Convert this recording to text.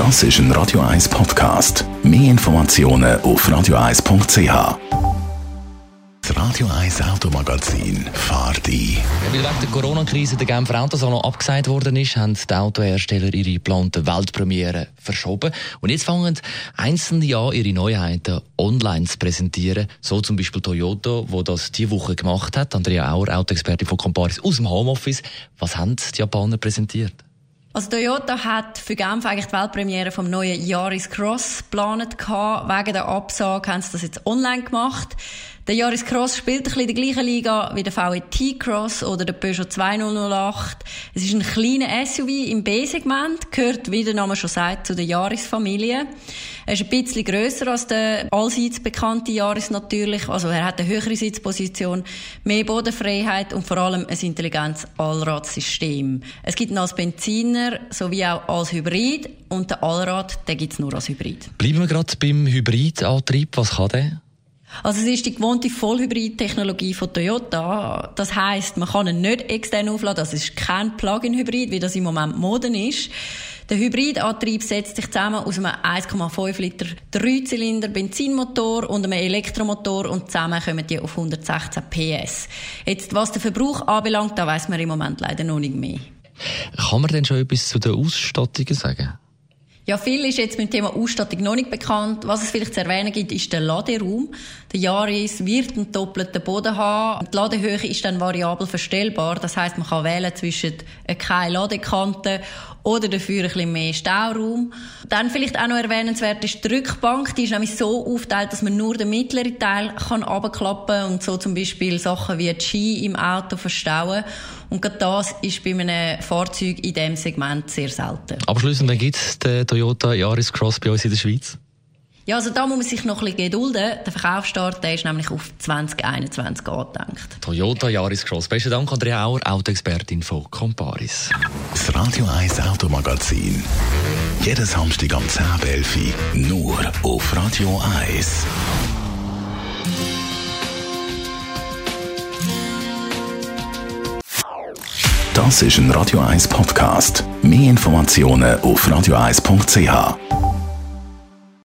Das ist ein Radio 1 Podcast. Mehr Informationen auf radio1.ch. Das Radio 1 Automagazin fahrt ein. Ja, weil wegen der Corona-Krise der Genfer Autosalon abgesagt worden ist, haben die Autohersteller ihre geplanten Weltpremiere verschoben. Und jetzt fangen einzelne an, ihre Neuheiten online zu präsentieren. So zum Beispiel Toyota, wo das diese Woche gemacht hat. Andrea Auer, Autoexpertin von Comparis aus dem Homeoffice. Was haben die Japaner präsentiert? Also Toyota hat für Genf eigentlich die Weltpremiere vom neuen Yaris Cross geplant Wegen der Absage haben sie das jetzt online gemacht. Der Yaris Cross spielt ein bisschen in der gleichen Liga wie der VET Cross oder der Peugeot 2008. Es ist ein kleiner SUV im B-Segment, gehört, wie der Name schon sagt, zu der Yaris-Familie. Er ist ein bisschen grösser als der allseits bekannte Yaris natürlich. Also er hat eine höhere Sitzposition, mehr Bodenfreiheit und vor allem ein intelligentes Allradsystem. Es gibt ihn als Benziner sowie auch als Hybrid und der Allrad, den gibt es nur als Hybrid. Bleiben wir gerade beim Hybridantrieb. Was kann der? Also es ist die gewohnte Vollhybrid-Technologie von Toyota. Das heißt, man kann ihn nicht extern aufladen. Das ist kein Plug-in-Hybrid, wie das im Moment Moden ist. Der Hybridantrieb setzt sich zusammen aus einem 1,5 Liter Dreizylinder Benzinmotor und einem Elektromotor und zusammen kommen die auf 116 PS. Jetzt, was den Verbrauch anbelangt, da weiß man im Moment leider noch nicht mehr. Kann man denn schon etwas zu den Ausstattungen sagen? Ja, viel ist jetzt mit dem Thema Ausstattung noch nicht bekannt. Was es vielleicht zu erwähnen gibt, ist der Laderaum. Der Yaris wird einen doppelten Boden haben. Die Ladehöhe ist dann variabel verstellbar. Das heißt, man kann wählen zwischen keine Ladekante oder dafür ein bisschen mehr Stauraum. Dann vielleicht auch noch erwähnenswert ist die Rückbank. Die ist nämlich so aufgeteilt, dass man nur den mittleren Teil kann abklappen und so zum Beispiel Sachen wie die Ski im Auto verstauen. Und gerade das ist bei einem Fahrzeug in diesem Segment sehr selten. Abschließend, dann gibt es den Toyota Yaris Cross bei uns in der Schweiz? Ja, also da muss man sich noch ein bisschen gedulden. Der Verkaufsstart der ist nämlich auf 2021 angedenkt. Toyota Yaris Cross. Besten Dank, Andrea Auer, Autoexpertin von Comparis. Das Radio 1 Automagazin. Jeden Samstag am 10.11 Uhr. Nur auf Radio 1. Das ist ein Radio 1 Podcast. Mehr Informationen auf radio1.ch.